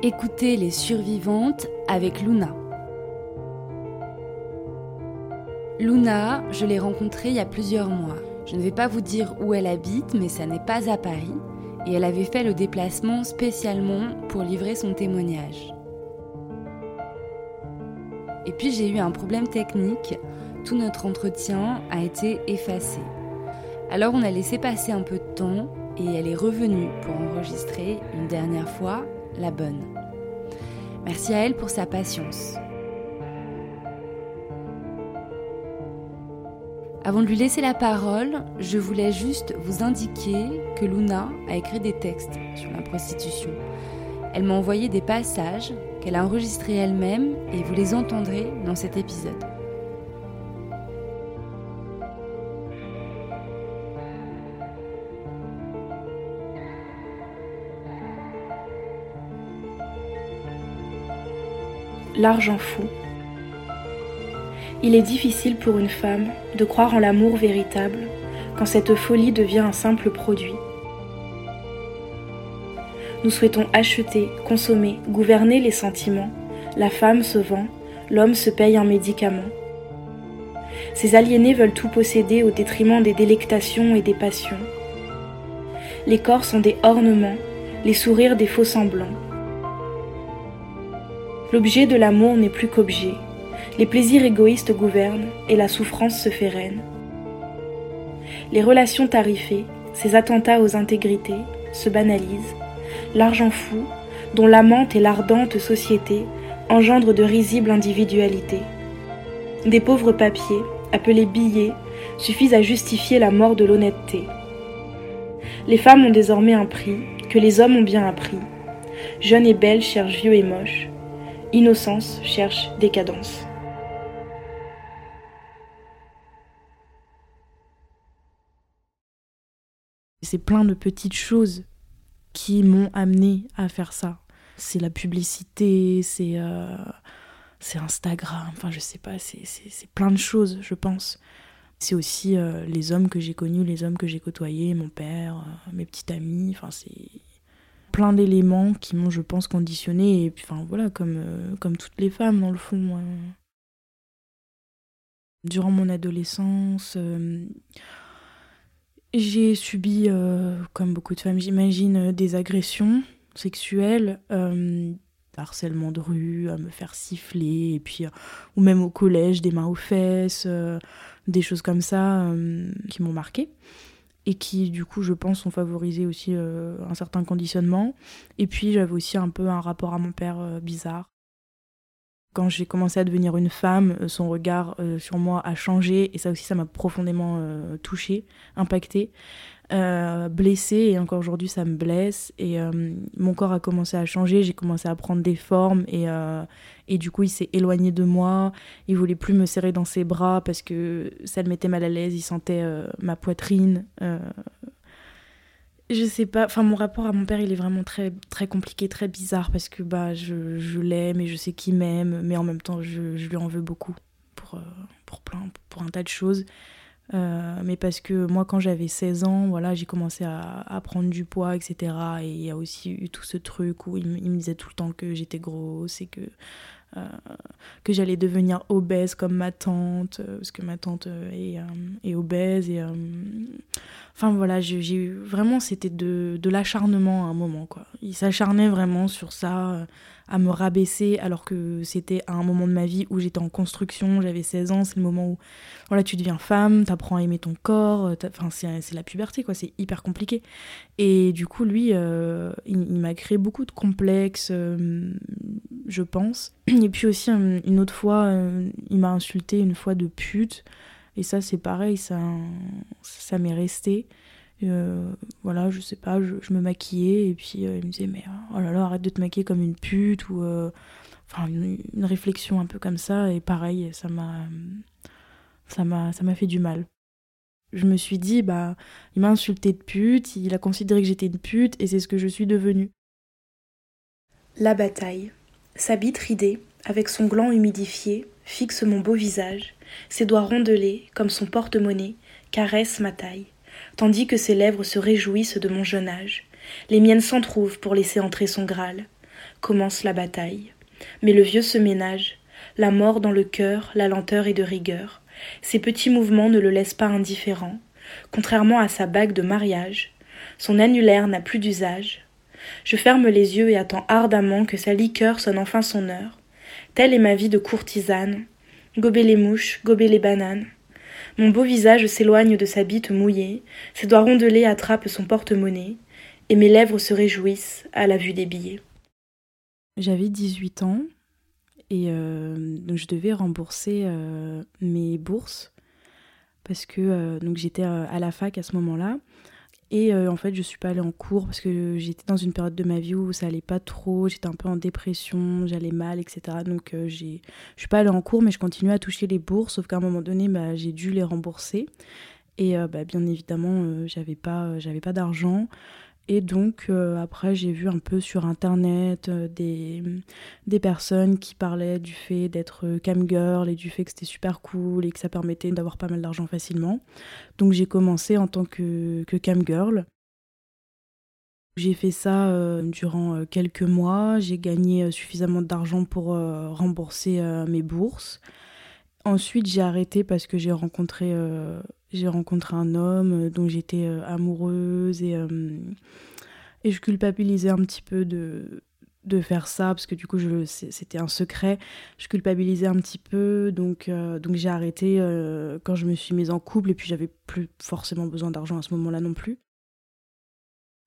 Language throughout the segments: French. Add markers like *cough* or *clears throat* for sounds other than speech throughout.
Écoutez Les Survivantes avec Luna. Luna, je l'ai rencontrée il y a plusieurs mois. Je ne vais pas vous dire où elle habite, mais ça n'est pas à Paris, et elle avait fait le déplacement spécialement pour livrer son témoignage. Et puis j'ai eu un problème technique, tout notre entretien a été effacé. Alors on a laissé passer un peu de temps et elle est revenue pour enregistrer une dernière fois la bonne. Merci à elle pour sa patience. Avant de lui laisser la parole, je voulais juste vous indiquer que Luna a écrit des textes sur la prostitution. Elle m'a envoyé des passages qu'elle a enregistrés elle-même et vous les entendrez dans cet épisode. L'argent fou. Il est difficile pour une femme de croire en l'amour véritable quand cette folie devient un simple produit. Nous souhaitons acheter, consommer, gouverner les sentiments. La femme se vend, l'homme se paye un médicament. Ces aliénés veulent tout posséder au détriment des délectations et des passions. Les corps sont des ornements, les sourires des faux semblants. L'objet de l'amour n'est plus qu'objet. Les plaisirs égoïstes gouvernent et la souffrance se fait reine. Les relations tarifées, ces attentats aux intégrités, se banalisent. L'argent fou, dont l'amante et l'ardente société engendrent de risibles individualités. Des pauvres papiers, appelés billets, suffisent à justifier la mort de l'honnêteté. Les femmes ont désormais un prix que les hommes ont bien appris. Jeunes et belles cherchent vieux et moches. Innocence cherche décadence. C'est plein de petites choses qui m'ont amené à faire ça. C'est la publicité, c'est euh, Instagram, enfin je sais pas, c'est plein de choses, je pense. C'est aussi euh, les hommes que j'ai connus, les hommes que j'ai côtoyés, mon père, euh, mes petites amies, enfin c'est plein d'éléments qui m'ont, je pense, conditionné. Et enfin, voilà, comme, euh, comme toutes les femmes, dans le fond. Durant mon adolescence, euh, j'ai subi, euh, comme beaucoup de femmes, j'imagine, des agressions sexuelles, harcèlement de rue, à me faire siffler, ou même au collège, des mains aux fesses, des choses comme ça qui m'ont marqué et qui du coup je pense ont favorisé aussi euh, un certain conditionnement. Et puis j'avais aussi un peu un rapport à mon père euh, bizarre. Quand j'ai commencé à devenir une femme, euh, son regard sur moi a changé et ça aussi ça m'a profondément touchée, impactée. Euh, blessée et encore aujourd'hui ça me blesse. Et euh, mon corps a commencé à changer, j'ai commencé à prendre des formes. Et, euh, et du coup il s'est éloigné de moi, il voulait plus me serrer dans ses bras parce que ça le mettait mal à l'aise, il sentait ma poitrine. je sais pas, enfin mon rapport à mon père il est vraiment très très compliqué, très bizarre parce que bah je, je l'aime et je sais qu'il m'aime mais en même temps je, je, lui en veux beaucoup pour, pour plein, pour un tas de choses. Euh, mais parce que moi, quand j'avais 16 ans, voilà, j'ai commencé à, prendre du poids, etc. Et il y a aussi eu tout ce truc où il, me disait tout le temps que j'étais grosse et que, euh, que j'allais devenir obèse comme ma tante, euh, parce que ma tante est, est obèse. Et, enfin voilà, j'ai vraiment, c'était de, de l'acharnement à un moment. Quoi. Il s'acharnait vraiment sur ça à me rabaisser alors que c'était à un moment de ma vie où j'étais en construction, j'avais 16 ans, c'est le moment où voilà, tu deviens femme, t'apprends à aimer ton corps, euh, enfin c'est la puberté quoi, c'est hyper compliqué. Et du coup lui, euh, il, m'a créé beaucoup de complexes, euh, je pense. *clears throat* Et puis aussi une autre fois, il m'a insulté une fois de pute. Et ça c'est pareil, ça, ça m'est resté. Euh, voilà, je sais pas, je, me maquillais et puis euh, il me disait mais oh là là arrête de te maquiller comme une pute ou euh, enfin une, réflexion un peu comme ça et pareil ça m'a ça m'a ça m'a fait du mal. Je me suis dit bah il m'a insulté de pute, il a considéré que j'étais une pute et c'est ce que je suis devenue. La bataille. Sa bite ridée, avec son gland humidifié, fixe mon beau visage, ses doigts rondelés, comme son porte-monnaie, caresse ma taille tandis que ses lèvres se réjouissent de mon jeune âge. Les miennes s'entr'ouvrent pour laisser entrer son Graal. commence la bataille. Mais le vieux se ménage, la mort dans le cœur, la lenteur est de rigueur. Ses petits mouvements ne le laissent pas indifférent. Contrairement à sa bague de mariage, son annulaire n'a plus d'usage. Je ferme les yeux et attends ardemment que sa liqueur sonne enfin son heure. Telle est ma vie de courtisane. Gober les mouches, gober les bananes. Mon beau visage s'éloigne de sa bite mouillée, ses doigts rondelés attrapent son porte-monnaie, et mes lèvres se réjouissent à la vue des billets. J'avais 18 ans et euh, donc je devais rembourser euh, mes bourses parce que euh, j'étais à la fac à ce moment-là et en fait je suis pas allée en cours parce que j'étais dans une période de ma vie où ça allait pas trop, j'étais un peu en dépression, j'allais mal, etc. Donc j'ai je suis pas allée en cours mais je continuais à toucher les bourses sauf qu'à un moment donné bah, j'ai dû les rembourser et bah, bien évidemment j'avais pas j'avais pas d'argent et donc euh, après j'ai vu un peu sur internet euh, des, personnes qui parlaient du fait d'être euh, cam girl et du fait que c'était super cool et que ça permettait d'avoir pas mal d'argent facilement. Donc j'ai commencé en tant que, que cam girl. J'ai fait ça durant quelques mois, j'ai gagné suffisamment d'argent pour rembourser mes bourses. Ensuite, j'ai arrêté parce que j'ai rencontré, euh, rencontré un homme euh, dont j'étais euh, amoureuse et, et je culpabilisais un petit peu de, de faire ça parce que du coup c'était un secret. Je culpabilisais un petit peu donc, donc j'ai arrêté quand je me suis mise en couple et puis j'avais plus forcément besoin d'argent à ce moment-là non plus.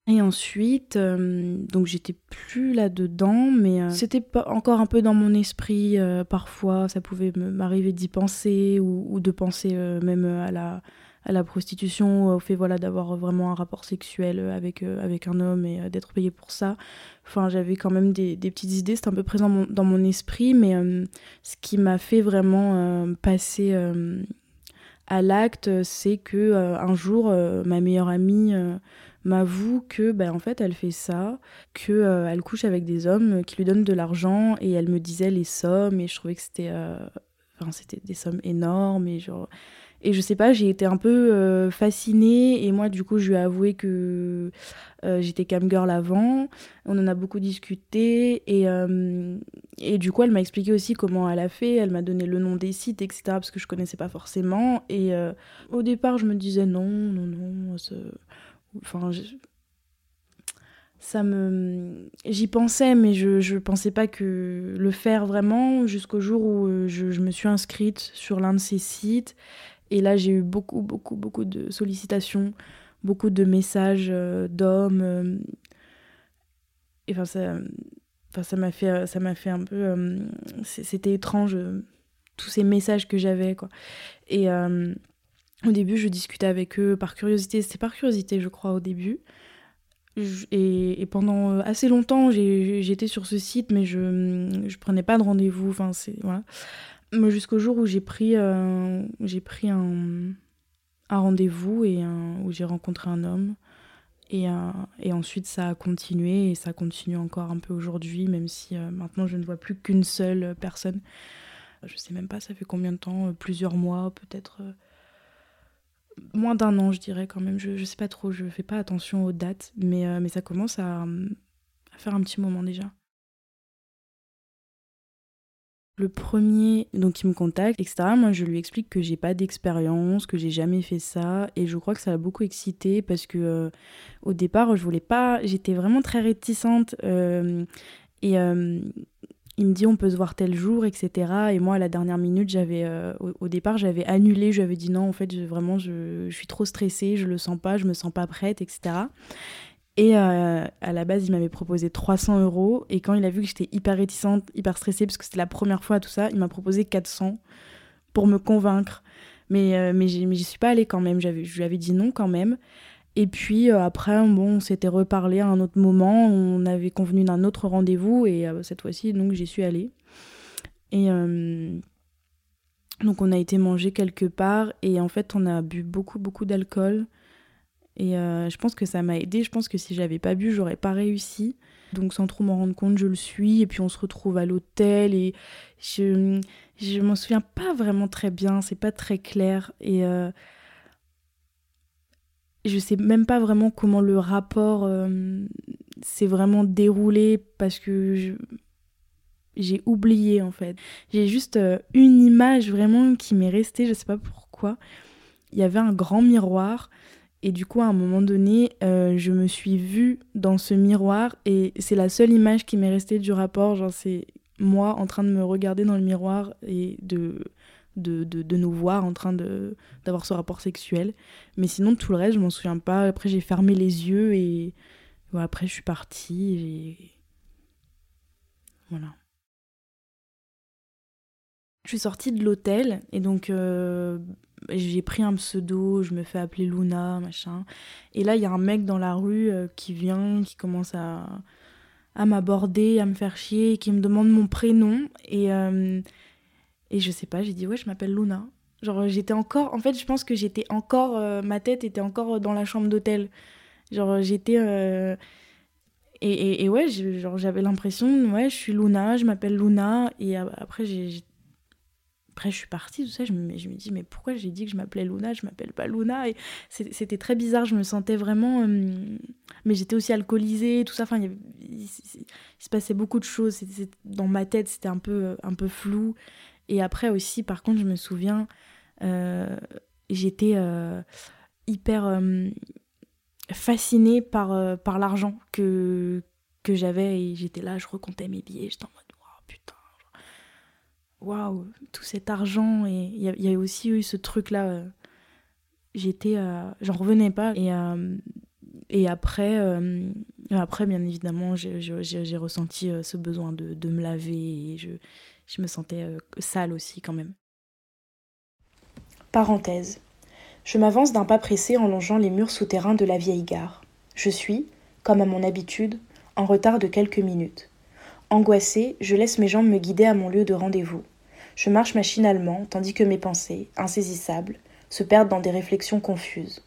Et ensuite, euh, donc j'étais plus là-dedans, mais euh, c'était encore un peu dans mon esprit. Euh, parfois, ça pouvait m'arriver d'y penser ou, de penser même à la, à la prostitution, au fait voilà d'avoir vraiment un rapport sexuel avec, avec un homme et d'être payé pour ça. Enfin, j'avais quand même des, des, petites idées, c'était un peu présent dans mon esprit, mais ce qui m'a fait vraiment passer à l'acte, c'est que un jour, ma meilleure amie m'avoue que ben en fait elle fait ça, que euh, elle couche avec des hommes qui lui donnent de l'argent et elle me disait les sommes et je trouvais que c'était euh, c'était des sommes énormes et genre et je sais pas, j'ai été un peu euh, fascinée et moi du coup je lui ai avoué que j'étais cam girl avant. On en a beaucoup discuté et, et du coup elle m'a expliqué aussi comment elle a fait. Elle m'a donné le nom des sites etc parce que je connaissais pas forcément et au départ je me disais non non non Enfin, ça me. J'y pensais, mais je ne pensais pas que le faire vraiment jusqu'au jour où euh, je, je, me suis inscrite sur l'un de ces sites. Et là, j'ai eu beaucoup, beaucoup, beaucoup de sollicitations, beaucoup de messages euh, d'hommes. Euh, et enfin, ça. Enfin, ça m'a fait, ça m'a fait un peu. C'était étrange, tous ces messages que j'avais, quoi. Et au début, je discutais avec eux par curiosité. C'était par curiosité, je crois, au début. Et, pendant euh, assez longtemps, j'étais sur ce site, mais je ne prenais pas de rendez-vous. Enfin, voilà. Jusqu'au jour où j'ai pris, euh, j'ai pris un, un rendez-vous et où j'ai rencontré un homme. Et, euh, et, ensuite, ça a continué et ça continue encore un peu aujourd'hui, même si maintenant je ne vois plus qu'une seule personne. Je sais même pas, ça fait combien de temps? Plusieurs mois, peut-être moins d'un an, je dirais quand même. Je, ne sais pas trop, je fais pas attention aux dates, mais, euh, mais ça commence à, faire un petit moment déjà. Le premier, donc me contacte, etc. Moi, je lui explique que j'ai pas d'expérience, que j'ai jamais fait ça, et je crois que ça l'a beaucoup excité parce que euh, au départ, je voulais pas, j'étais vraiment très réticente. Euh, et il me dit on peut se voir tel jour, etc. Et moi, à la dernière minute, j'avais, euh, au, départ, j'avais annulé, je lui avais dit non, en fait, vraiment, je, suis trop stressée, je le sens pas, je me sens pas prête, etc. Et euh, à la base, il m'avait proposé 300 euros. Et quand il a vu que j'étais hyper réticente, hyper stressée, parce que c'était la première fois, tout ça, il m'a proposé 400 pour me convaincre. Mais, euh, mais j'y suis pas allée quand même, je lui avais dit non quand même. Et puis euh, après, bon, on s'était reparlé à un autre moment, on avait convenu d'un autre rendez-vous et euh, cette fois-ci, donc j'y suis allée. Et euh, donc on a été manger quelque part et en fait on a bu beaucoup beaucoup d'alcool et je pense que ça m'a aidé. Je pense que si j'avais pas bu, j'aurais pas réussi. Donc sans trop m'en rendre compte, je le suis et puis on se retrouve à l'hôtel et je je m'en souviens pas vraiment très bien, c'est pas très clair et je sais même pas vraiment comment le rapport euh, s'est vraiment déroulé parce que j'ai oublié en fait. J'ai juste euh, une image vraiment qui m'est restée, je sais pas pourquoi. Il y avait un grand miroir et du coup à un moment donné, euh, je me suis vue dans ce miroir et c'est la seule image qui m'est restée du rapport. Genre c'est moi en train de me regarder dans le miroir et de de, de, nous voir en train d'avoir ce rapport sexuel. Mais sinon, tout le reste, je m'en souviens pas. Après, j'ai fermé les yeux et après, je suis partie. Voilà. Je suis sortie de l'hôtel et donc euh, j'ai pris un pseudo, je me fais appeler Luna, machin. Et là, il y a un mec dans la rue euh, qui vient, qui commence à, à m'aborder, à me faire chier, qui me demande mon prénom. Et, euh, et je sais pas, j'ai dit ouais, je m'appelle Luna. Genre j'étais encore, en fait je pense que j'étais encore, euh, ma tête était encore dans la chambre d'hôtel. Genre j'étais... Euh, et, et, ouais, genre j'avais l'impression, ouais, je suis Luna, je m'appelle Luna. Et après j'ai... Après je suis partie, tout ça, je me, je me dis mais pourquoi j'ai dit que je m'appelais Luna, je m'appelle pas Luna? Et c'était très bizarre, je me sentais vraiment... Euh, mais j'étais aussi alcoolisée, tout ça, enfin il, il, se passait beaucoup de choses. dans ma tête c'était un peu, un peu flou. Et après aussi, par contre, je me souviens, euh, j'étais euh, hyper euh, fascinée par, par l'argent que, que j'avais et j'étais là, je recomptais mes billets, j'étais en mode waouh, putain, waouh, tout cet argent. Et il y, a aussi eu ce truc-là, j'étais, j'en revenais pas. Et, et après, après, bien évidemment, j'ai ressenti ce besoin de, de me laver et je je me sentais euh, sale aussi quand même. Parenthèse. Je m'avance d'un pas pressé en longeant les murs souterrains de la vieille gare. Je suis, comme à mon habitude, en retard de quelques minutes. Angoissée, je laisse mes jambes me guider à mon lieu de rendez-vous. Je marche machinalement, tandis que mes pensées, insaisissables, se perdent dans des réflexions confuses.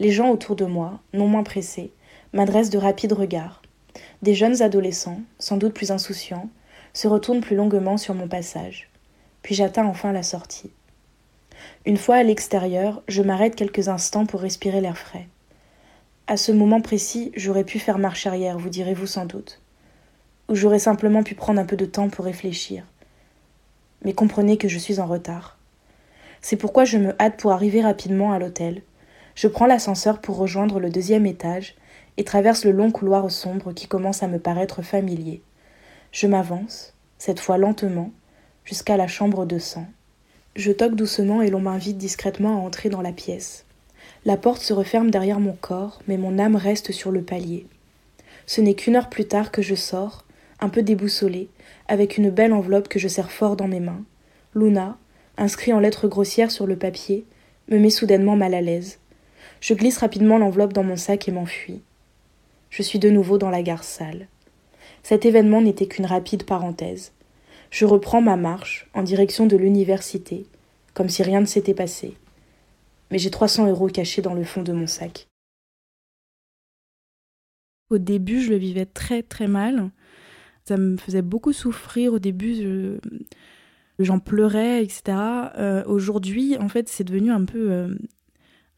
Les gens autour de moi, non moins pressés, m'adressent de rapides regards. Des jeunes adolescents, sans doute plus insouciants, se retourne plus longuement sur mon passage. Puis j'atteins enfin la sortie. Une fois à l'extérieur, je m'arrête quelques instants pour respirer l'air frais. À ce moment précis, j'aurais pu faire marche arrière, vous direz-vous sans doute. Ou j'aurais simplement pu prendre un peu de temps pour réfléchir. Mais comprenez que je suis en retard. C'est pourquoi je me hâte pour arriver rapidement à l'hôtel. Je prends l'ascenseur pour rejoindre le deuxième étage et traverse le long couloir sombre qui commence à me paraître familier. Je m'avance, cette fois lentement, jusqu'à la chambre de sang. Je toque doucement et l'on m'invite discrètement à entrer dans la pièce. La porte se referme derrière mon corps, mais mon âme reste sur le palier. Ce n'est qu'une heure plus tard que je sors, un peu déboussolée, avec une belle enveloppe que je serre fort dans mes mains. Luna, inscrit en lettres grossières sur le papier, me met soudainement mal à l'aise. Je glisse rapidement l'enveloppe dans mon sac et m'enfuis. Je suis de nouveau dans la gare sale. Cet événement n'était qu'une rapide parenthèse. Je reprends ma marche en direction de l'université, comme si rien ne s'était passé. Mais j'ai 300 euros cachés dans le fond de mon sac. Au début, je le vivais très très mal. Ça me faisait beaucoup souffrir. Au début, j'en pleurais, etc. Euh, aujourd'hui, en fait, c'est devenu un peu euh,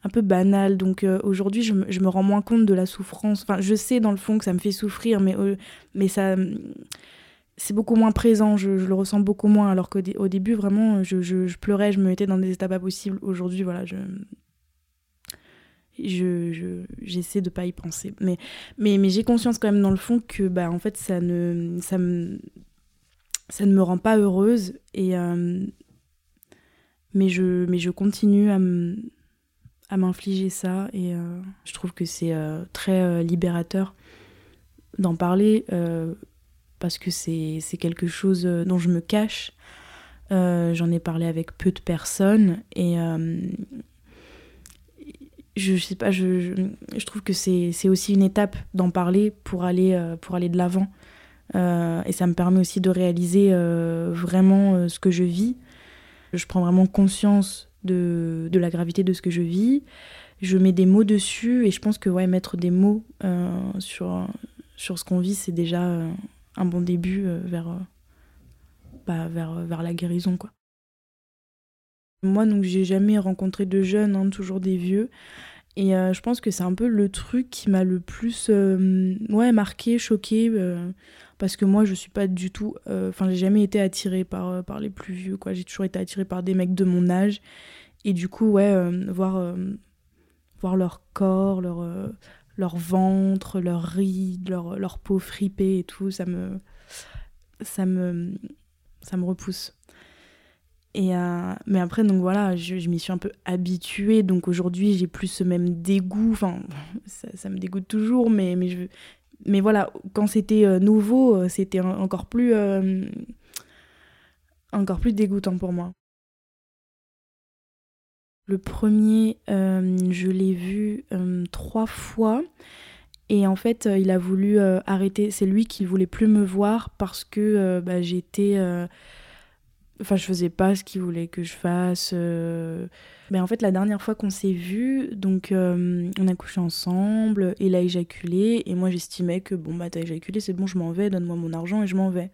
un peu banal. Donc euh, aujourd'hui, je, me rends moins compte de la souffrance. Enfin, je sais dans le fond que ça me fait souffrir, mais, euh, mais ça. C'est beaucoup moins présent, je, le ressens beaucoup moins. Alors qu'au début, vraiment, je, pleurais, je me mettais dans des états pas possibles. Aujourd'hui, voilà, je. Je, j'essaie de pas y penser mais mais, mais j'ai conscience quand même dans le fond que bah en fait ça ne ça me ça ne me rend pas heureuse et euh, mais je mais je continue à me à m'infliger ça et euh, je trouve que c'est euh, très euh, libérateur d'en parler parce que c'est quelque chose dont je me cache. J'en ai parlé avec peu de personnes et je, sais pas, je, je, je trouve que c'est aussi une étape d'en parler pour aller, pour aller de l'avant. et ça me permet aussi de réaliser vraiment ce que je vis. Je prends vraiment conscience de, la gravité de ce que je vis. Je mets des mots dessus et je pense que ouais, mettre des mots euh, sur, sur ce qu'on vit, c'est déjà euh, un bon début euh, vers, bah, vers, vers la guérison. Quoi. Moi, donc, j'ai jamais rencontré de jeunes, hein, toujours des vieux. Et je pense que c'est un peu le truc qui m'a le plus ouais, marqué, choqué parce que moi je suis pas du tout enfin j'ai jamais été attirée par par les plus vieux quoi j'ai toujours été attirée par des mecs de mon âge et du coup ouais voir voir leur corps leur leur ventre, leurs rides, leur, leur peau fripée et tout, ça me, ça me, ça me repousse. Et euh, mais après, donc voilà, je, je m'y suis un peu habituée. Donc aujourd'hui, j'ai plus ce même dégoût. Enfin, *laughs* ça, ça, me dégoûte toujours, mais, mais, je, mais voilà, quand c'était euh, nouveau, euh, c'était encore plus, encore plus dégoûtant pour moi. Le premier, euh, je l'ai vu euh, trois fois. Et en fait, euh, il a voulu arrêter. C'est lui qui voulait plus me voir parce que bah, j'étais. Enfin, je faisais pas ce qu'il voulait que je fasse. Mais en fait, la dernière fois qu'on s'est vu, donc on a couché ensemble, il a éjaculé, et moi j'estimais que bon, bah t'as éjaculé, c'est bon, je m'en vais, donne-moi mon argent et je m'en vais.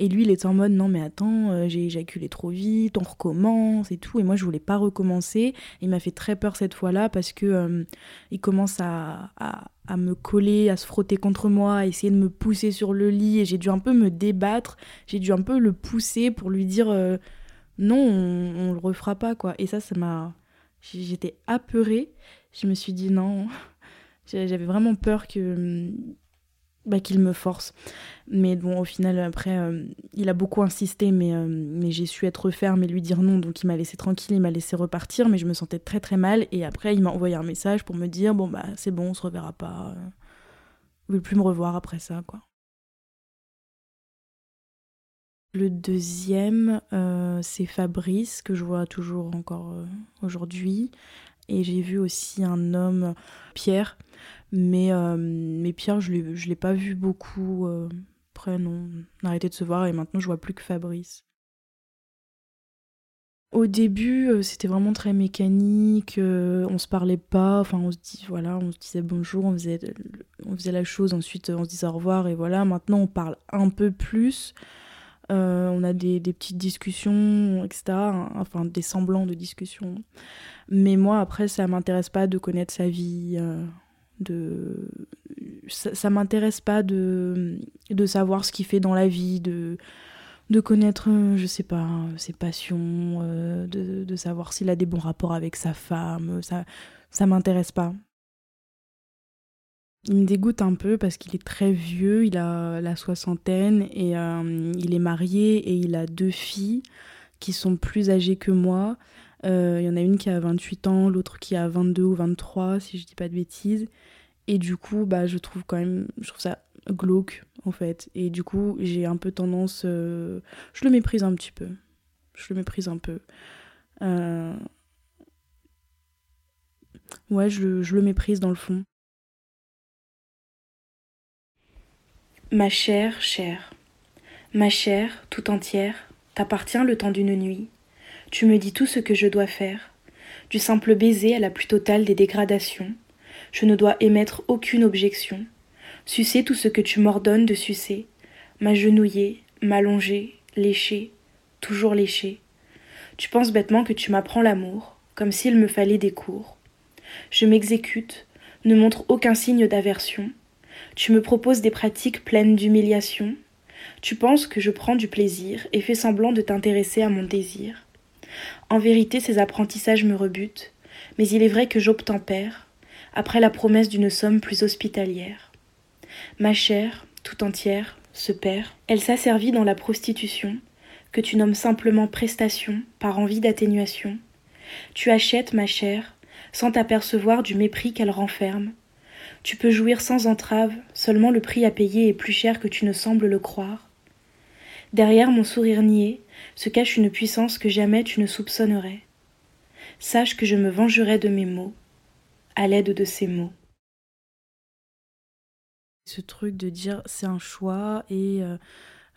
Et lui, il était en mode non, mais attends, euh, j'ai éjaculé trop vite, on recommence et tout. Et moi, je voulais pas recommencer. Il m'a fait très peur cette fois-là parce que euh, il commence à, à, me coller, à se frotter contre moi, à essayer de me pousser sur le lit. Et j'ai dû un peu me débattre. J'ai dû un peu le pousser pour lui dire euh, non, on, on, le refera pas, quoi. Et ça, ça m'a. J'étais apeurée. Je me suis dit non. *laughs* J'avais vraiment peur que bah, qu'il me force. Mais bon, au final, après, euh, il a beaucoup insisté, mais, euh, mais j'ai su être ferme et lui dire non. Donc il m'a laissé tranquille, il m'a laissé repartir, mais je me sentais très très mal. Et après, il m'a envoyé un message pour me dire bon, bah c'est bon, on se reverra pas. Il veut plus me revoir après ça, quoi. Le deuxième, euh, c'est Fabrice, que je vois toujours encore aujourd'hui. Et j'ai vu aussi un homme, Pierre, mais, euh, mais Pierre, je ne l'ai pas vu beaucoup. Euh, après, non, on a arrêté de se voir et maintenant je vois plus que Fabrice. Au début, euh, c'était vraiment très mécanique, on se parlait pas, enfin on se voilà, on disait bonjour, on faisait, on la chose, ensuite on se disait au revoir et voilà. Maintenant on parle un peu plus, on a des, des, petites discussions, etc. Enfin des semblants de discussions. Mais moi après ça m'intéresse pas de connaître sa vie de ça, ça m'intéresse pas de, de savoir ce qu'il fait dans la vie, de, de connaître, je sais pas, ses passions, euh, de, de, savoir s'il a des bons rapports avec sa femme, ça, ça m'intéresse pas. Il me dégoûte un peu parce qu'il est très vieux, il a la soixantaine et euh, il est marié et il a deux filles qui sont plus âgées que moi. Euh, il y en a une qui a 28 ans, l'autre qui a 22 ou 23, si je dis pas de bêtises. Et du coup, bah, je trouve quand même, je trouve ça glauque, en fait. Et du coup, j'ai un peu tendance, euh, je le méprise un petit peu. Je le méprise un peu. Euh, ouais, je, je le méprise dans le fond. Ma chère, chère, ma chère, tout entière, t'appartient le temps d'une nuit. Tu me dis tout ce que je dois faire, du simple baiser à la plus totale des dégradations, je ne dois émettre aucune objection. Sucer tout ce que tu m'ordonnes de sucer, m'agenouiller, m'allonger, lécher, toujours lécher. Tu penses bêtement que tu m'apprends l'amour, comme s'il me fallait des cours. Je m'exécute, ne montre aucun signe d'aversion. Tu me proposes des pratiques pleines d'humiliation. Tu penses que je prends du plaisir et fais semblant de t'intéresser à mon désir. En vérité, ces apprentissages me rebutent, mais il est vrai que j'obtempère, après la promesse d'une somme plus hospitalière. Ma chère, tout entière, se perd. Elle s'asservit dans la prostitution, que tu nommes simplement prestation, par envie d'atténuation. Tu achètes, ma chère, sans t'apercevoir du mépris qu'elle renferme. Tu peux jouir sans entrave, seulement le prix à payer est plus cher que tu ne sembles le croire. Derrière mon sourire niais se cache une puissance que jamais tu ne soupçonnerais. Sache que je me vengerai de mes mots, à l'aide de ces mots. Ce truc de dire c'est un choix et euh,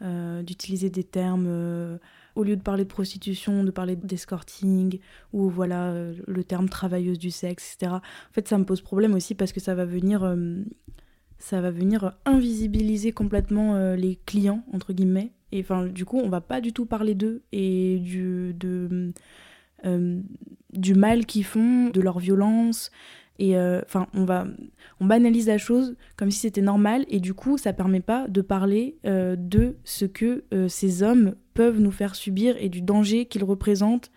euh, d'utiliser des termes, euh, au lieu de parler de prostitution, de parler d'escorting ou voilà le terme travailleuse du sexe, etc. En fait, ça me pose problème aussi parce que ça va venir, ça va venir invisibiliser complètement les clients entre guillemets. Et enfin, du coup, on va pas du tout parler d'eux et du, de, du mal qu'ils font, de leur violence. Et euh, enfin, on va, on banalise la chose comme si c'était normal, et du coup, ça permet pas de parler euh, de ce que euh, ces hommes peuvent nous faire subir et du danger qu'ils représentent,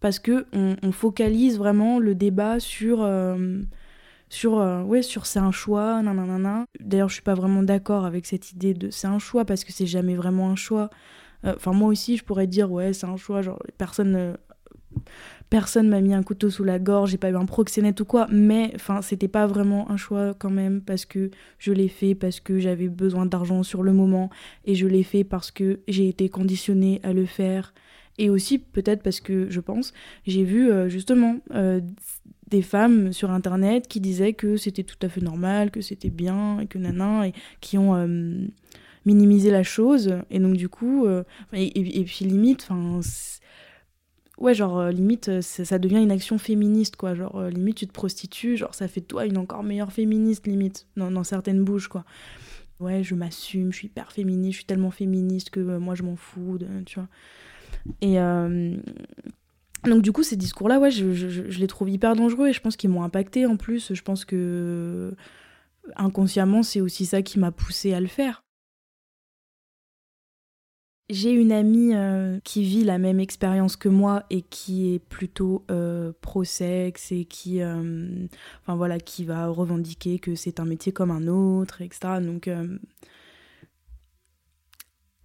parce que on, focalise vraiment le débat sur sur ouais sur c'est un choix nanana. D'ailleurs je suis pas vraiment d'accord avec cette idée de c'est un choix parce que c'est jamais vraiment un choix. Enfin moi aussi je pourrais dire ouais c'est un choix genre personne personne m'a mis un couteau sous la gorge, j'ai pas eu un proxénète ou quoi, mais enfin c'était pas vraiment un choix quand même parce que je l'ai fait parce que j'avais besoin d'argent sur le moment et je l'ai fait parce que j'ai été conditionnée à le faire. Et aussi peut-être parce que je pense j'ai vu euh, justement euh, des femmes sur internet qui disaient que c'était tout à fait normal, que c'était bien et que nanan et qui ont euh, minimisé la chose et donc du coup et, et, puis limite enfin ouais, genre, euh, limite, euh, ça devient une action féministe, quoi. Genre, euh, limite, tu te prostitues, genre, ça fait de toi une encore meilleure féministe, limite, dans, dans certaines bouches, quoi. Ouais, je m'assume, je suis hyper féministe, je suis tellement féministe que moi, je m'en fous, tu vois. Et donc, du coup, ces discours-là, je, les trouve hyper dangereux et je pense qu'ils m'ont impacté en plus. Je pense que inconsciemment, c'est aussi ça qui m'a poussé à le faire. J'ai une amie euh, qui vit la même expérience que moi et qui est plutôt euh, pro-sexe et qui, euh, voilà, qui va revendiquer que c'est un métier comme un autre, etc. Donc,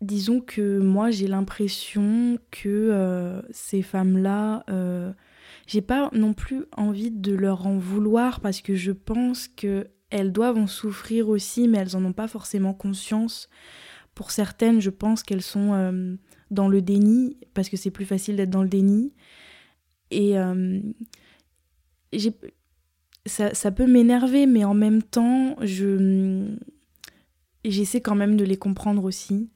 disons que moi j'ai l'impression que ces femmes-là, j'ai pas non plus envie de leur en vouloir parce que je pense que elles doivent en souffrir aussi, mais elles en ont pas forcément conscience. Pour certaines, je pense qu'elles sont euh, dans le déni, parce que c'est plus facile d'être dans le déni. Et euh, ça, ça, peut m'énerver, mais en même temps, je j'essaie quand même de les comprendre aussi.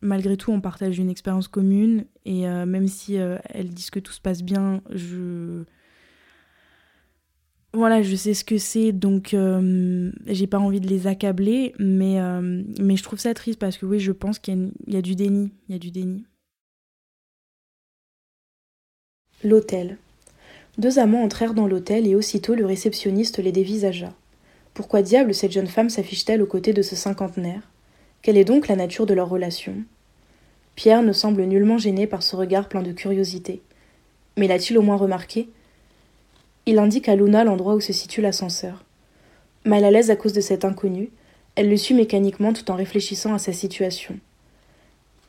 Malgré tout, on partage une expérience commune, et euh, même si elles disent que tout se passe bien, je voilà, je sais ce que c'est, donc euh, j'ai pas envie de les accabler, mais, euh, mais je trouve ça triste parce que oui, je pense qu'il y, a du déni. Il y a du déni. L'hôtel. Deux amants entrèrent dans l'hôtel et aussitôt le réceptionniste les dévisagea. Pourquoi diable cette jeune femme s'affiche-t-elle aux côtés de ce cinquantenaire? Quelle est donc la nature de leur relation? Pierre ne semble nullement gêné par ce regard plein de curiosité. Mais l'a-t-il au moins remarqué? Il indique à Luna l'endroit où se situe l'ascenseur. Mal à l'aise à cause de cet inconnu, elle le suit mécaniquement tout en réfléchissant à sa situation.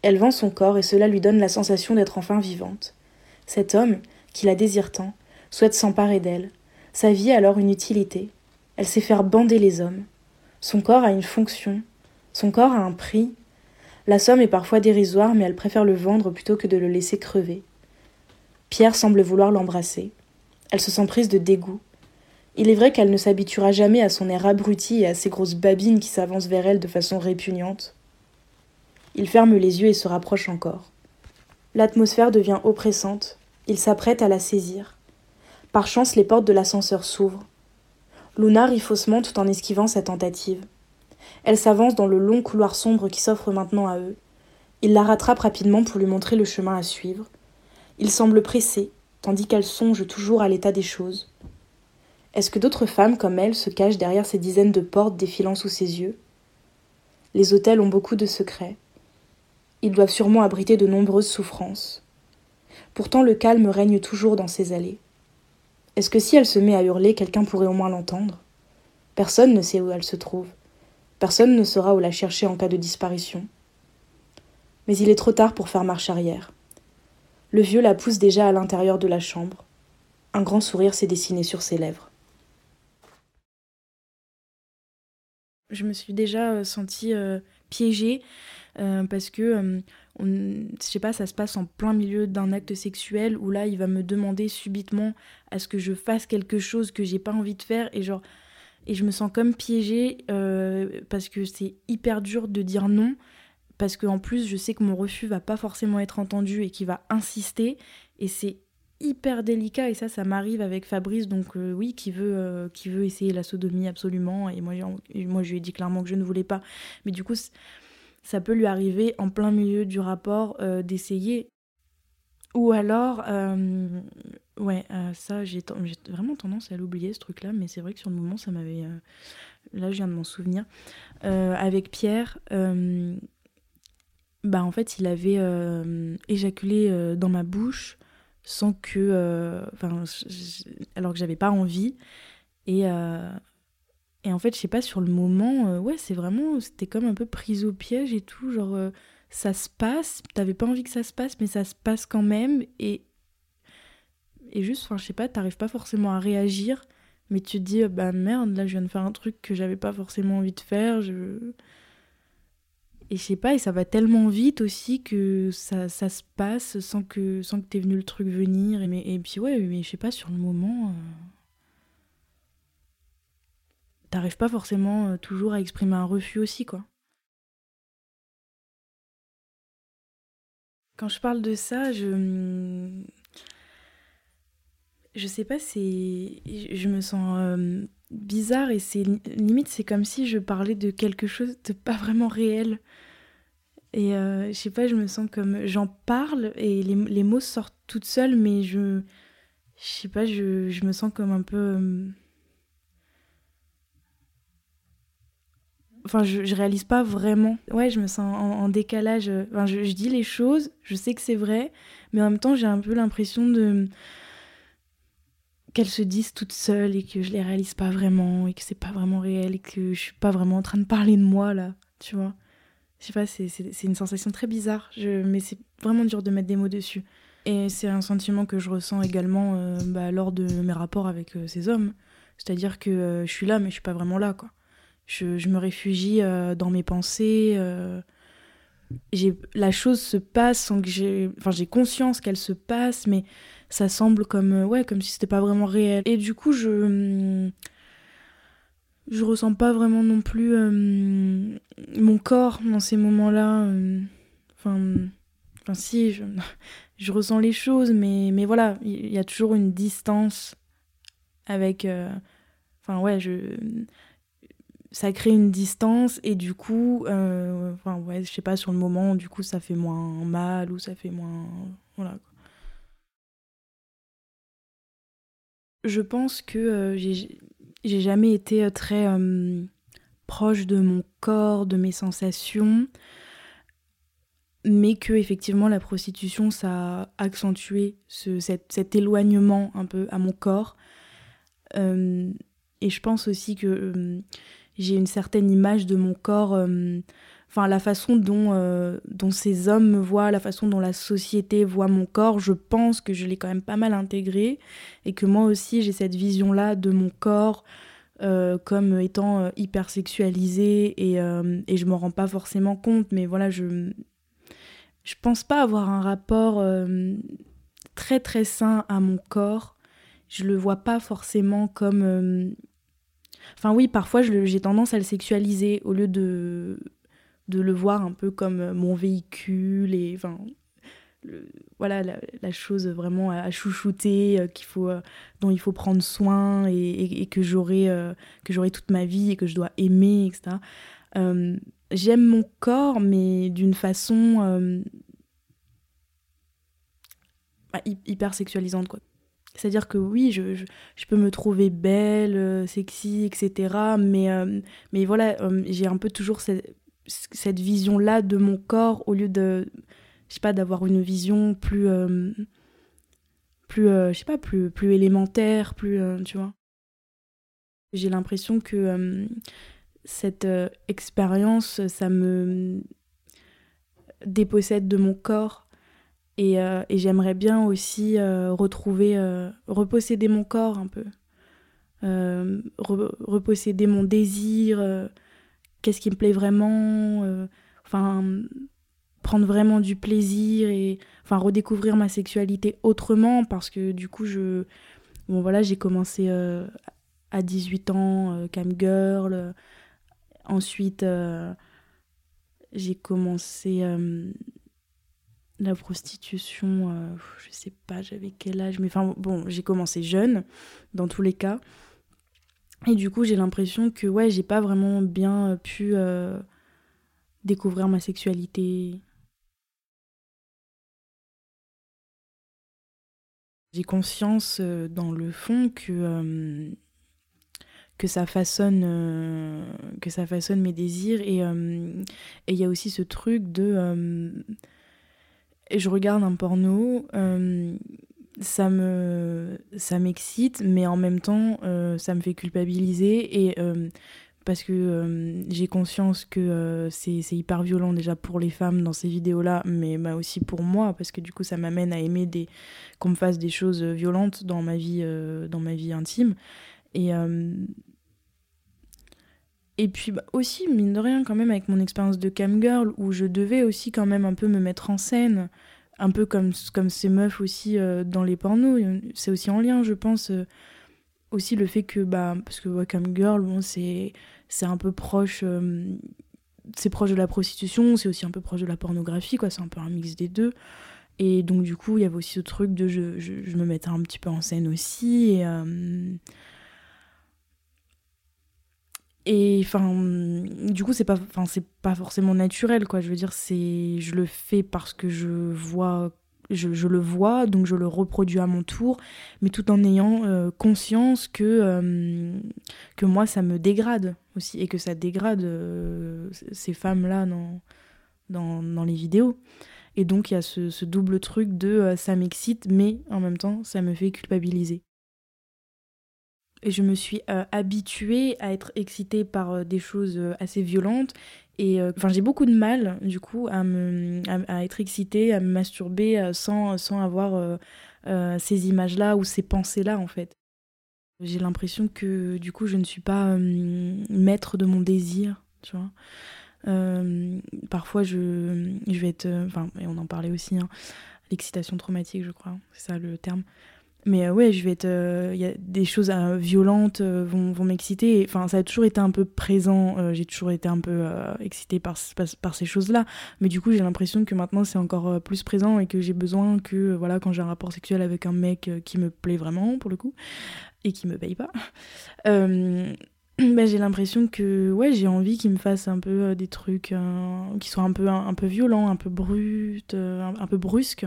Elle vend son corps et cela lui donne la sensation d'être enfin vivante. Cet homme, qui la désire tant, souhaite s'emparer d'elle. Sa vie a alors une utilité. Elle sait faire bander les hommes. Son corps a une fonction. Son corps a un prix. La somme est parfois dérisoire, mais elle préfère le vendre plutôt que de le laisser crever. Pierre semble vouloir l'embrasser. Elle se sent prise de dégoût. Il est vrai qu'elle ne s'habituera jamais à son air abruti et à ces grosses babines qui s'avancent vers elle de façon répugnante. Il ferme les yeux et se rapproche encore. L'atmosphère devient oppressante. Il s'apprête à la saisir. Par chance, les portes de l'ascenseur s'ouvrent. Luna rit faussement tout en esquivant sa tentative. Elle s'avance dans le long couloir sombre qui s'offre maintenant à eux. Il la rattrape rapidement pour lui montrer le chemin à suivre. Il semble pressé, tandis qu'elle songe toujours à l'état des choses. Est-ce que d'autres femmes comme elle se cachent derrière ces dizaines de portes défilant sous ses yeux? Les hôtels ont beaucoup de secrets. Ils doivent sûrement abriter de nombreuses souffrances. Pourtant le calme règne toujours dans ces allées. Est-ce que si elle se met à hurler, quelqu'un pourrait au moins l'entendre? Personne ne sait où elle se trouve. Personne ne saura où la chercher en cas de disparition. Mais il est trop tard pour faire marche arrière. Le vieux la pousse déjà à l'intérieur de la chambre. Un grand sourire s'est dessiné sur ses lèvres. Je me suis déjà euh, sentie euh, piégée euh, parce que, je sais pas, ça se passe en plein milieu d'un acte sexuel où là, il va me demander subitement à ce que je fasse quelque chose que j'ai pas envie de faire et genre, et je me sens comme piégée parce que c'est hyper dur de dire non parce qu'en plus je sais que mon refus va pas forcément être entendu et qu'il va insister. Et c'est hyper délicat et ça ça m'arrive avec Fabrice donc euh, oui qui veut euh, qui veut essayer la sodomie absolument. Et moi moi je lui ai dit clairement que je ne voulais pas. Mais du coup ça peut lui arriver en plein milieu du rapport euh, d'essayer Ou alors, euh, ouais, euh, ça, j'ai vraiment tendance à l'oublier, ce truc-là, mais c'est vrai que sur le moment, ça m'avait. Euh, là, je viens de m'en souvenir. avec Pierre, bah, en fait, il avait éjaculé dans ma bouche sans que. Enfin, alors que j'avais pas envie. Et. Et en fait, je sais pas, sur le moment, ouais, c'est vraiment, c'était comme un peu prise au piège et tout, genre, ça se passe, t'avais pas envie que ça se passe, mais ça se passe quand même, et, et juste, enfin, je sais pas, t'arrives pas forcément à réagir, mais tu te dis, bah merde, là, je viens de faire un truc que j'avais pas forcément envie de faire, je... Et je sais pas, et ça va tellement vite aussi que ça, ça se passe sans que, sans que t'aies venu le truc venir, et, et puis ouais, mais je sais pas, sur le moment... Euh, t'arrives pas forcément euh, toujours à exprimer un refus aussi, quoi. Quand je parle de ça, je. Je sais pas, c'est. Je me sens euh, bizarre et c'est limite, c'est comme si je parlais de quelque chose de pas vraiment réel. Et euh, je sais pas, je me sens comme. J'en parle et les, mots sortent toutes seules, mais je. Je sais pas, je, je me sens comme un peu. Enfin, je, réalise pas vraiment. Ouais, je me sens en, décalage. Enfin, je, dis les choses, je sais que c'est vrai, mais en même temps, j'ai un peu l'impression de qu'elles se disent toutes seules et que je les réalise pas vraiment et que c'est pas vraiment réel et que je suis pas vraiment en train de parler de moi là, tu vois. Je sais pas, c'est une sensation très bizarre, je, mais c'est vraiment dur de mettre des mots dessus. Et c'est un sentiment que je ressens également euh, bah, lors de mes rapports avec euh, ces hommes. C'est-à-dire que euh, je suis là, mais je suis pas vraiment là, quoi je, me réfugie euh, dans mes pensées. Euh, la chose se passe sans que j'ai. Enfin, j'ai conscience qu'elle se passe, mais ça semble comme, euh, ouais, comme si c'était pas vraiment réel. Et du coup, je. Mm, je ressens pas vraiment non plus mon corps dans ces moments-là. Enfin. Enfin, si, je, *laughs* je, ressens les choses, mais, mais voilà, il y, a toujours une distance avec. Enfin, ouais, je ça crée une distance et du coup, euh, enfin ouais, je sais pas, sur le moment, du coup, ça fait moins mal ou ça fait moins. Voilà. Je pense que euh, j'ai jamais été euh, très proche de mon corps, de mes sensations, mais que effectivement la prostitution, ça a accentué ce, cet, cet, éloignement un peu à mon corps. et je pense aussi que j'ai une certaine image de mon corps, euh, enfin la façon dont, euh, dont ces hommes me voient, la façon dont la société voit mon corps, je pense que je l'ai quand même pas mal intégré et que moi aussi j'ai cette vision-là de mon corps euh, comme étant hyper sexualisé et, et je m'en rends pas forcément compte, mais voilà, je, je pense pas avoir un rapport très très sain à mon corps. Je le vois pas forcément comme Enfin oui, parfois j'ai tendance à le sexualiser au lieu de, de le voir un peu comme mon véhicule et enfin voilà la, chose vraiment à, chouchouter euh, qu'il faut euh, dont il faut prendre soin et, que j'aurai euh, que j'aurai toute ma vie et que je dois aimer etc j'aime mon corps mais d'une façon bah, hyper sexualisante quoi c'est-à-dire que oui, je, je, peux me trouver belle, euh, sexy, etc. Mais, euh, mais voilà, euh, j'ai un peu toujours cette, cette vision-là de mon corps au lieu de, je sais pas, d'avoir une vision plus, plus je sais pas, plus, plus élémentaire, plus, tu vois. J'ai l'impression que cette expérience, ça me dépossède de mon corps euh, et, j'aimerais bien aussi euh, retrouver, euh, reposséder mon corps un peu. reposséder mon désir, qu'est-ce qui me plaît vraiment, enfin prendre vraiment du plaisir et enfin redécouvrir ma sexualité autrement parce que du coup je bon voilà j'ai commencé à 18 ans cam girl ensuite j'ai commencé la prostitution, euh, je sais pas, j'avais quel âge, mais enfin bon, j'ai commencé jeune, dans tous les cas. Et du coup, j'ai l'impression que ouais, j'ai pas vraiment bien pu euh, découvrir ma sexualité j'ai conscience dans le fond que que ça façonne que ça façonne mes désirs et il y a aussi ce truc de je regarde un porno ça me ça m'excite mais en même temps euh, ça me fait culpabiliser et euh, parce que euh, j'ai conscience que c'est hyper violent déjà pour les femmes dans ces vidéos là mais bah, aussi pour moi parce que du coup ça m'amène à aimer des qu'on me fasse des choses violentes dans ma vie dans ma vie intime. Et et puis bah, aussi mine de rien quand même avec mon expérience de cam girl où je devais aussi quand même un peu me mettre en scène un peu comme, comme ces meufs aussi euh, dans les pornos. C'est aussi en lien, je pense, euh, aussi le fait que, bah, parce que comme Girl, bon, c'est un peu proche, euh, c'est proche de la prostitution, c'est aussi un peu proche de la pornographie, quoi, c'est un peu un mix des deux. Et donc, du coup, il y avait aussi ce truc de je, je, je me mettais un petit peu en scène aussi. Et, et enfin du coup c'est pas enfin c'est pas forcément naturel quoi. Je veux dire c'est je le fais parce que je vois je, le vois donc je le reproduis à mon tour mais tout en ayant euh, conscience que euh, que moi ça me dégrade aussi et que ça dégrade euh, ces femmes là dans, dans, dans les vidéos. Et donc il y a ce, ce double truc de ça m'excite mais en même temps ça me fait culpabiliser et je me suis euh, habituée à être excitée par euh, des choses euh, assez violentes. Et enfin, j'ai beaucoup de mal, du coup, à, à, être excitée, à me masturber sans, sans avoir ces images-là ou ces pensées-là, en fait. J'ai l'impression que, du coup, je ne suis pas maître de mon désir, tu vois. parfois, je, je vais être. Enfin, et on en parlait aussi, hein, l'excitation traumatique, je crois, c'est ça le terme. Mais euh, ouais, je vais être. Euh, y a des choses euh, violentes vont, vont m'exciter. Enfin, ça a toujours été un peu présent. j'ai toujours été un peu excitée par, par, ces choses-là. Mais du coup, j'ai l'impression que maintenant, c'est encore plus présent et que j'ai besoin que, voilà, quand j'ai un rapport sexuel avec un mec qui me plaît vraiment, pour le coup, et qui me paye pas, *laughs* *clears throat* bah, j'ai l'impression que, ouais, j'ai envie qu'il me fasse un peu des trucs qui soient un peu, un, peu violents, un peu bruts, un, un, peu brusques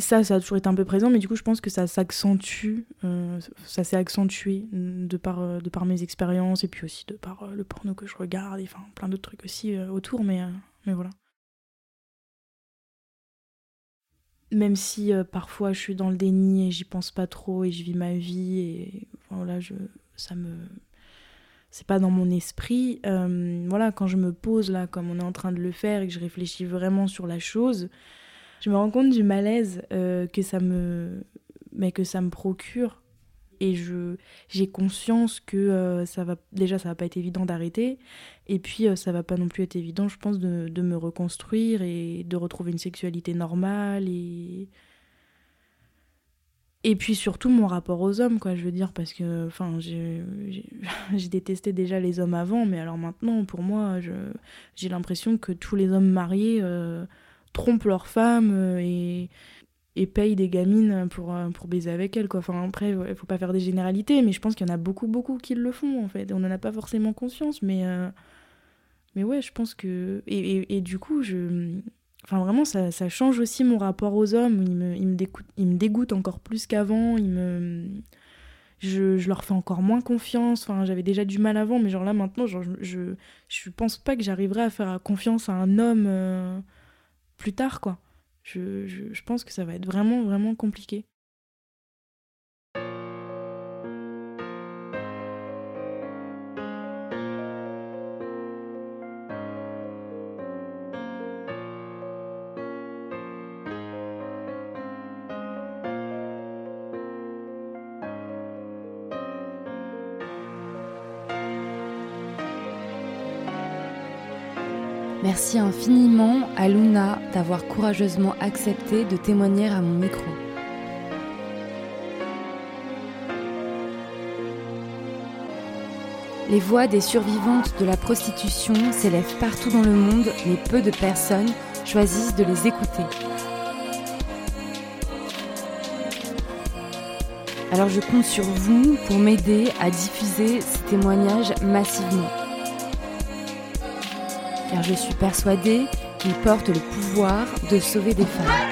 ça, ça a toujours été un peu présent, mais du coup, je pense que ça s'accentue, euh, ça s'est accentué de par, euh, de par mes expériences et puis aussi de par euh, le porno que je regarde, et enfin plein d'autres trucs aussi autour, mais, mais voilà. Même si parfois je suis dans le déni et j'y pense pas trop et je vis ma vie et voilà, je, ça me. C'est pas dans mon esprit. voilà, quand je me pose là, comme on est en train de le faire et que je réfléchis vraiment sur la chose, je me rends compte du malaise euh, que ça me mais que ça me procure. Et je j'ai conscience que euh, ça va déjà ça va pas être évident d'arrêter. Et puis euh, ça va pas non plus être évident je pense de, de, me reconstruire et de retrouver une sexualité normale et et puis surtout mon rapport aux hommes quoi je veux dire parce que enfin j'ai *laughs* détesté déjà les hommes avant mais alors maintenant pour moi j'ai l'impression que tous les hommes mariés trompent leurs femmes euh, et, et payent des gamines pour, euh, pour baiser avec elles. Quoi. Enfin, après, il faut pas faire des généralités, mais je pense qu'il y en a beaucoup, beaucoup qui le font, en fait. On n'en a pas forcément conscience, mais, euh, mais ouais, je pense que... Et, et, du coup, je... Enfin, vraiment, ça, ça, change aussi mon rapport aux hommes. Ils me, ils me, dégoûtent, ils me dégoûtent encore plus qu'avant. Ils me... Je, je, leur fais encore moins confiance. Enfin, j'avais déjà du mal avant, mais genre là, maintenant, genre, je, je, pense pas que j'arriverai à faire confiance à un homme plus tard, quoi. Je, je, pense que ça va être vraiment, vraiment compliqué. Merci infiniment à Luna d'avoir courageusement accepté de témoigner à mon micro. Les voix des survivantes de la prostitution s'élèvent partout dans le monde, mais peu de personnes choisissent de les écouter. Alors je compte sur vous pour m'aider à diffuser ces témoignages massivement car je suis persuadée qu'il porte le pouvoir de sauver des femmes.